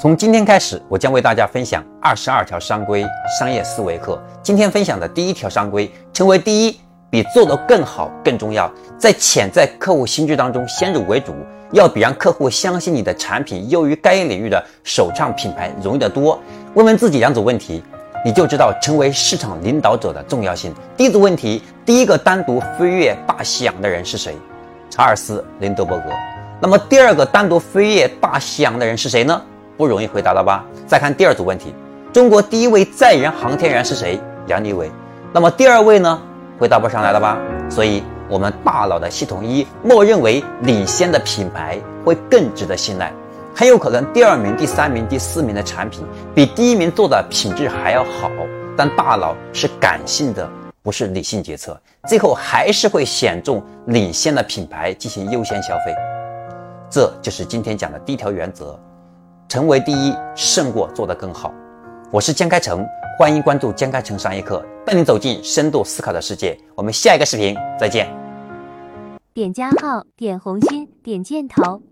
从今天开始，我将为大家分享二十二条商规商业思维课。今天分享的第一条商规，成为第一比做得更好更重要。在潜在客户心智当中先入为主，要比让客户相信你的产品优于该领域的首创品牌容易得多。问问自己两组问题，你就知道成为市场领导者的重要性。第一组问题，第一个单独飞越大西洋的人是谁？查尔斯·林德伯格。那么第二个单独飞越大西洋的人是谁呢？不容易回答了吧？再看第二组问题，中国第一位载人航天员是谁？杨利伟。那么第二位呢？回答不上来了吧？所以，我们大脑的系统一默认为领先的品牌会更值得信赖，很有可能第二名、第三名、第四名的产品比第一名做的品质还要好，但大脑是感性的，不是理性决策，最后还是会选中领先的品牌进行优先消费。这就是今天讲的第一条原则。成为第一胜过做得更好。我是江开成，欢迎关注江开成商业课，带你走进深度思考的世界。我们下一个视频再见。点加号，点红心，点箭头。